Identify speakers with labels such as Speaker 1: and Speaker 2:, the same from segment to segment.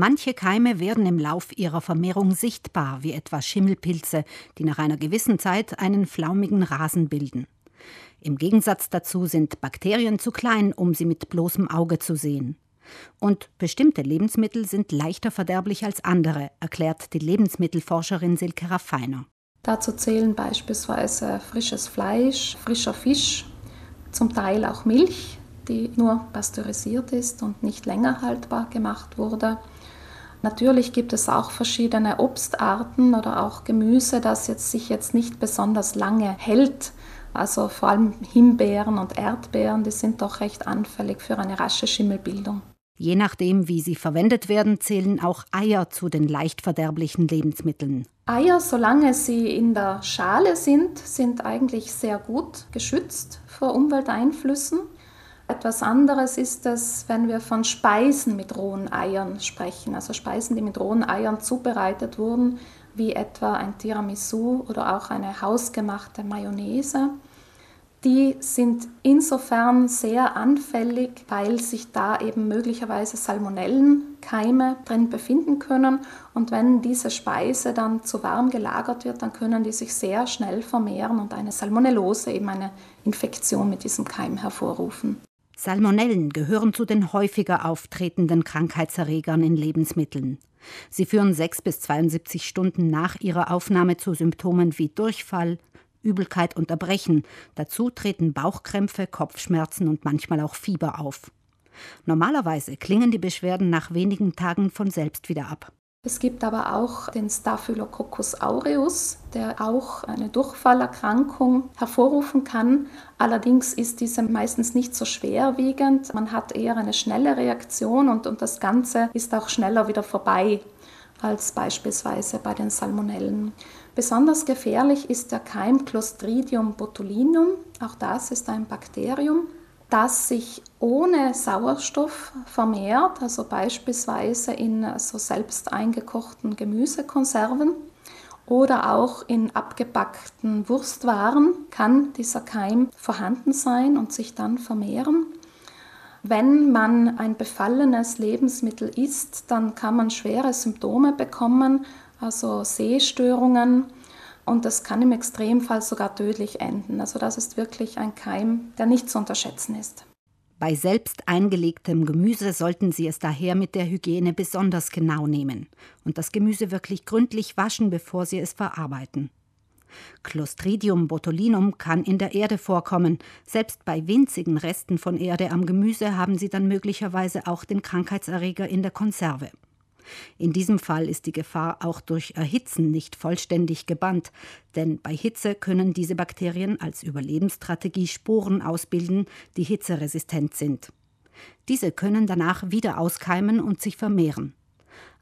Speaker 1: Manche Keime werden im Lauf ihrer Vermehrung sichtbar, wie etwa Schimmelpilze, die nach einer gewissen Zeit einen flaumigen Rasen bilden. Im Gegensatz dazu sind Bakterien zu klein, um sie mit bloßem Auge zu sehen. Und bestimmte Lebensmittel sind leichter verderblich als andere, erklärt die Lebensmittelforscherin Silke Raffiner.
Speaker 2: Dazu zählen beispielsweise frisches Fleisch, frischer Fisch, zum Teil auch Milch, die nur pasteurisiert ist und nicht länger haltbar gemacht wurde. Natürlich gibt es auch verschiedene Obstarten oder auch Gemüse, das jetzt sich jetzt nicht besonders lange hält. Also vor allem Himbeeren und Erdbeeren, die sind doch recht anfällig für eine rasche Schimmelbildung.
Speaker 1: Je nachdem, wie sie verwendet werden, zählen auch Eier zu den leicht verderblichen Lebensmitteln.
Speaker 2: Eier, solange sie in der Schale sind, sind eigentlich sehr gut geschützt vor Umwelteinflüssen. Etwas anderes ist es, wenn wir von Speisen mit rohen Eiern sprechen, also Speisen, die mit rohen Eiern zubereitet wurden, wie etwa ein Tiramisu oder auch eine hausgemachte Mayonnaise die sind insofern sehr anfällig, weil sich da eben möglicherweise Salmonellenkeime drin befinden können. Und wenn diese Speise dann zu warm gelagert wird, dann können die sich sehr schnell vermehren und eine Salmonellose, eben eine Infektion mit diesem Keim hervorrufen.
Speaker 1: Salmonellen gehören zu den häufiger auftretenden Krankheitserregern in Lebensmitteln. Sie führen 6 bis 72 Stunden nach ihrer Aufnahme zu Symptomen wie Durchfall, Übelkeit und Erbrechen. Dazu treten Bauchkrämpfe, Kopfschmerzen und manchmal auch Fieber auf. Normalerweise klingen die Beschwerden nach wenigen Tagen von selbst wieder ab.
Speaker 2: Es gibt aber auch den Staphylococcus aureus, der auch eine Durchfallerkrankung hervorrufen kann. Allerdings ist diese meistens nicht so schwerwiegend. Man hat eher eine schnelle Reaktion und, und das Ganze ist auch schneller wieder vorbei als beispielsweise bei den Salmonellen. Besonders gefährlich ist der Keim Clostridium botulinum. Auch das ist ein Bakterium, das sich ohne Sauerstoff vermehrt, also beispielsweise in so selbst eingekochten Gemüsekonserven oder auch in abgebackten Wurstwaren kann dieser Keim vorhanden sein und sich dann vermehren. Wenn man ein befallenes Lebensmittel isst, dann kann man schwere Symptome bekommen, also Sehstörungen. Und das kann im Extremfall sogar tödlich enden. Also das ist wirklich ein Keim, der nicht zu unterschätzen ist.
Speaker 1: Bei selbst eingelegtem Gemüse sollten Sie es daher mit der Hygiene besonders genau nehmen und das Gemüse wirklich gründlich waschen, bevor Sie es verarbeiten. Clostridium botulinum kann in der Erde vorkommen. Selbst bei winzigen Resten von Erde am Gemüse haben Sie dann möglicherweise auch den Krankheitserreger in der Konserve. In diesem Fall ist die Gefahr auch durch Erhitzen nicht vollständig gebannt, denn bei Hitze können diese Bakterien als Überlebensstrategie Sporen ausbilden, die hitzeresistent sind. Diese können danach wieder auskeimen und sich vermehren.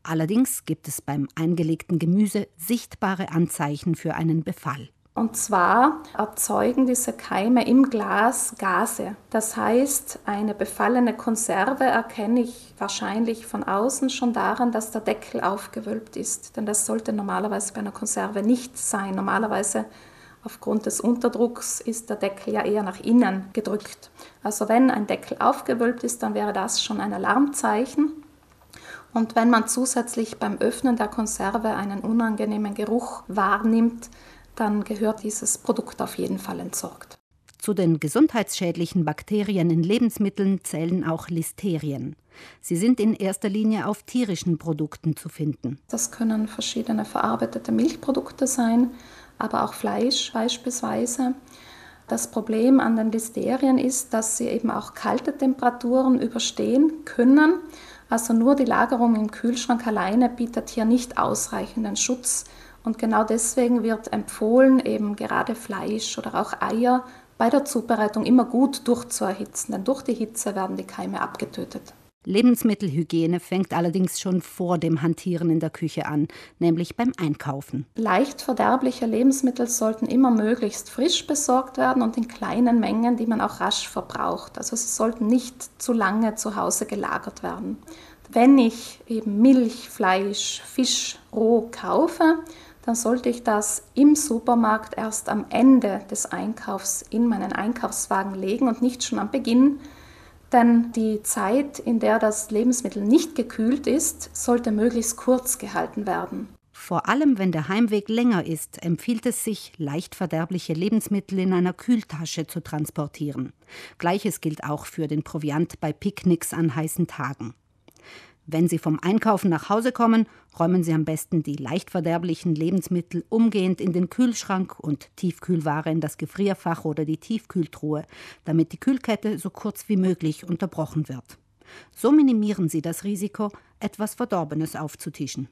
Speaker 1: Allerdings gibt es beim eingelegten Gemüse sichtbare Anzeichen für einen Befall.
Speaker 2: Und zwar erzeugen diese Keime im Glas Gase. Das heißt, eine befallene Konserve erkenne ich wahrscheinlich von außen schon daran, dass der Deckel aufgewölbt ist. Denn das sollte normalerweise bei einer Konserve nicht sein. Normalerweise aufgrund des Unterdrucks ist der Deckel ja eher nach innen gedrückt. Also wenn ein Deckel aufgewölbt ist, dann wäre das schon ein Alarmzeichen. Und wenn man zusätzlich beim Öffnen der Konserve einen unangenehmen Geruch wahrnimmt, dann gehört dieses Produkt auf jeden Fall entsorgt.
Speaker 1: Zu den gesundheitsschädlichen Bakterien in Lebensmitteln zählen auch Listerien. Sie sind in erster Linie auf tierischen Produkten zu finden.
Speaker 2: Das können verschiedene verarbeitete Milchprodukte sein, aber auch Fleisch beispielsweise. Das Problem an den Listerien ist, dass sie eben auch kalte Temperaturen überstehen können. Also nur die Lagerung im Kühlschrank alleine bietet hier nicht ausreichenden Schutz und genau deswegen wird empfohlen, eben gerade Fleisch oder auch Eier bei der Zubereitung immer gut durchzuerhitzen, denn durch die Hitze werden die Keime abgetötet.
Speaker 1: Lebensmittelhygiene fängt allerdings schon vor dem Hantieren in der Küche an, nämlich beim Einkaufen.
Speaker 2: Leicht verderbliche Lebensmittel sollten immer möglichst frisch besorgt werden und in kleinen Mengen, die man auch rasch verbraucht. Also sie sollten nicht zu lange zu Hause gelagert werden. Wenn ich eben Milch, Fleisch, Fisch roh kaufe, dann sollte ich das im Supermarkt erst am Ende des Einkaufs in meinen Einkaufswagen legen und nicht schon am Beginn, Denn die Zeit, in der das Lebensmittel nicht gekühlt ist, sollte möglichst kurz gehalten werden.
Speaker 1: Vor allem, wenn der Heimweg länger ist, empfiehlt es sich, leicht verderbliche Lebensmittel in einer Kühltasche zu transportieren. Gleiches gilt auch für den Proviant bei Picknicks an heißen Tagen. Wenn Sie vom Einkaufen nach Hause kommen, räumen Sie am besten die leicht verderblichen Lebensmittel umgehend in den Kühlschrank und Tiefkühlware in das Gefrierfach oder die Tiefkühltruhe, damit die Kühlkette so kurz wie möglich unterbrochen wird. So minimieren Sie das Risiko, etwas Verdorbenes aufzutischen.